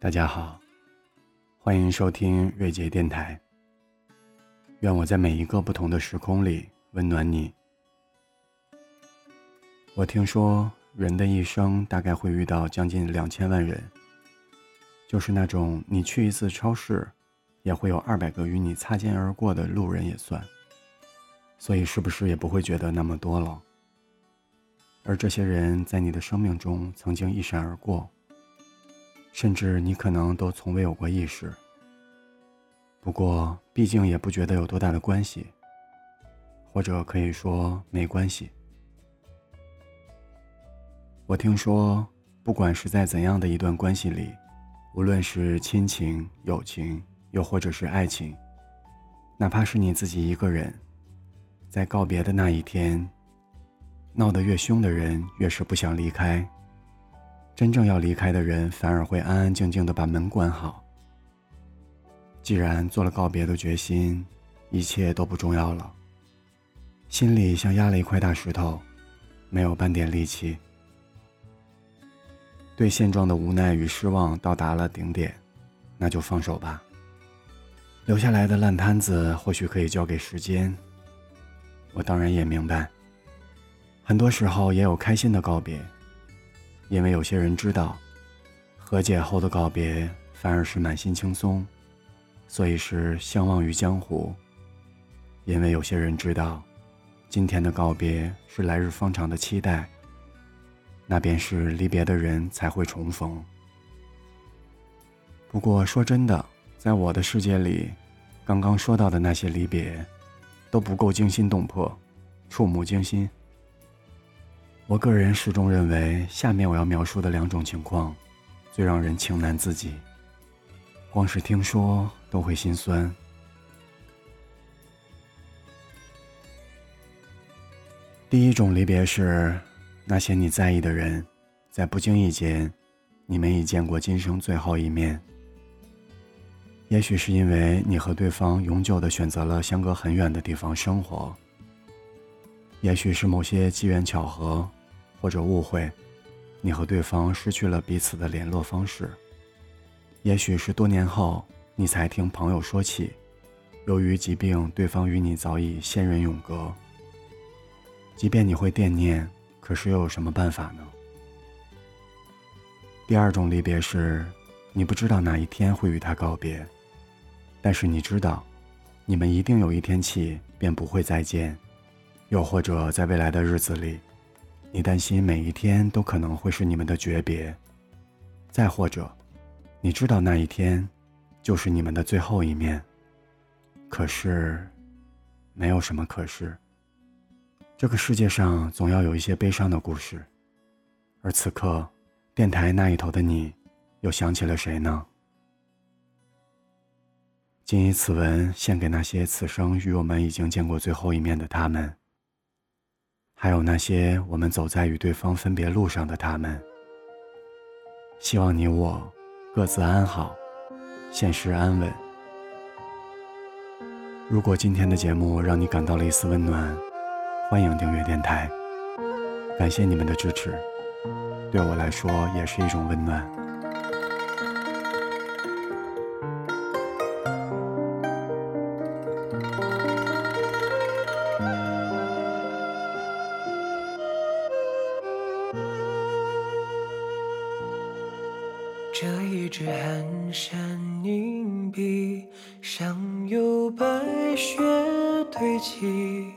大家好，欢迎收听瑞杰电台。愿我在每一个不同的时空里温暖你。我听说，人的一生大概会遇到将近两千万人，就是那种你去一次超市，也会有二百个与你擦肩而过的路人也算。所以，是不是也不会觉得那么多了？而这些人在你的生命中曾经一闪而过，甚至你可能都从未有过意识。不过，毕竟也不觉得有多大的关系，或者可以说没关系。我听说，不管是在怎样的一段关系里，无论是亲情、友情，又或者是爱情，哪怕是你自己一个人。在告别的那一天，闹得越凶的人越是不想离开。真正要离开的人，反而会安安静静的把门关好。既然做了告别的决心，一切都不重要了。心里像压了一块大石头，没有半点力气。对现状的无奈与失望到达了顶点，那就放手吧。留下来的烂摊子，或许可以交给时间。我当然也明白，很多时候也有开心的告别，因为有些人知道，和解后的告别反而是满心轻松，所以是相忘于江湖。因为有些人知道，今天的告别是来日方长的期待，那便是离别的人才会重逢。不过说真的，在我的世界里，刚刚说到的那些离别。都不够惊心动魄，触目惊心。我个人始终认为，下面我要描述的两种情况，最让人情难自己。光是听说都会心酸。第一种离别是，那些你在意的人，在不经意间，你们已见过今生最后一面。也许是因为你和对方永久的选择了相隔很远的地方生活，也许是某些机缘巧合，或者误会，你和对方失去了彼此的联络方式。也许是多年后你才听朋友说起，由于疾病，对方与你早已仙人永隔。即便你会惦念，可是又有什么办法呢？第二种离别是，你不知道哪一天会与他告别。但是你知道，你们一定有一天起便不会再见，又或者在未来的日子里，你担心每一天都可能会是你们的诀别，再或者，你知道那一天，就是你们的最后一面。可是，没有什么可是。这个世界上总要有一些悲伤的故事，而此刻，电台那一头的你，又想起了谁呢？谨以此文献给那些此生与我们已经见过最后一面的他们，还有那些我们走在与对方分别路上的他们。希望你我各自安好，现实安稳。如果今天的节目让你感到了一丝温暖，欢迎订阅电台。感谢你们的支持，对我来说也是一种温暖。这一支寒山凝碧，上有白雪堆积，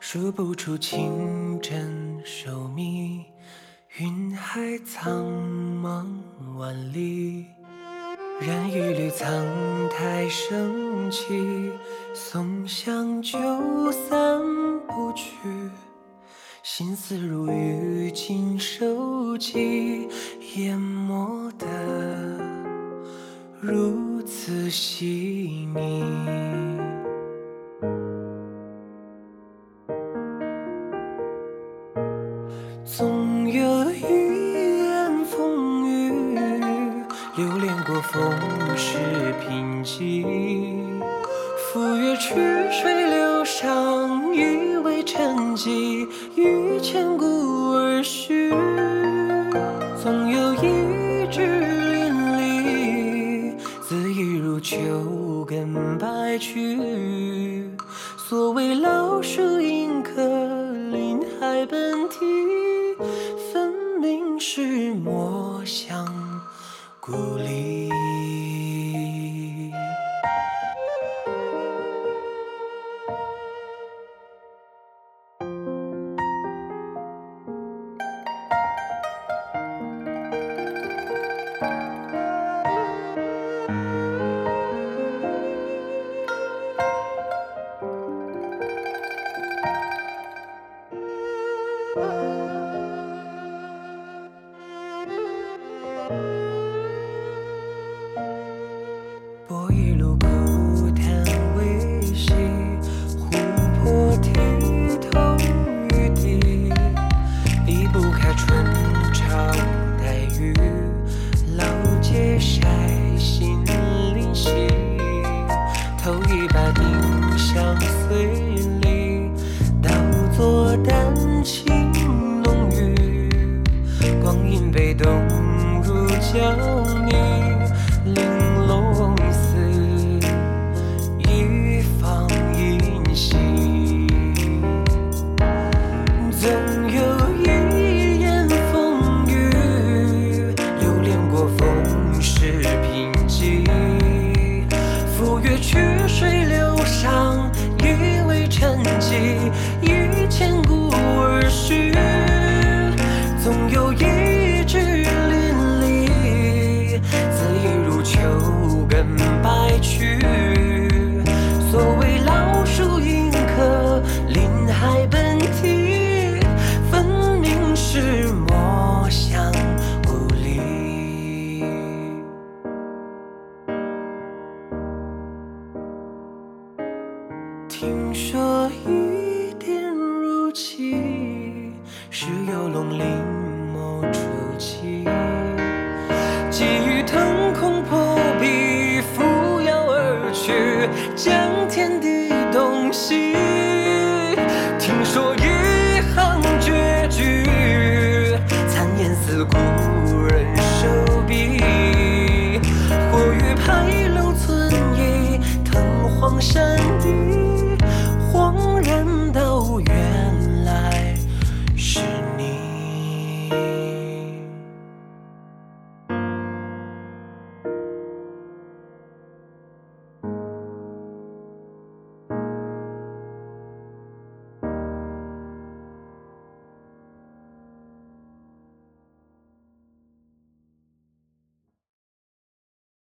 数不出清真寿密，云海苍茫万里，染一缕苍苔升起，松香就散不去。心思如雨尽收集，淹没的如此细腻。总有一言风雨，流连过风世贫瘠，昨月曲水流觞，已为陈迹，于千古而序，总有一枝淋漓，恣意如秋，根白驹。所谓老树迎客，林海奔啼，分明是墨乡故里。我一路苦叹，为惜湖泊剔透，雨滴离不开春潮。带雨老街晒新林，洗头一把丁香碎，里倒作丹青浓郁，光阴被冻入江。听说一点如漆，是有龙鳞。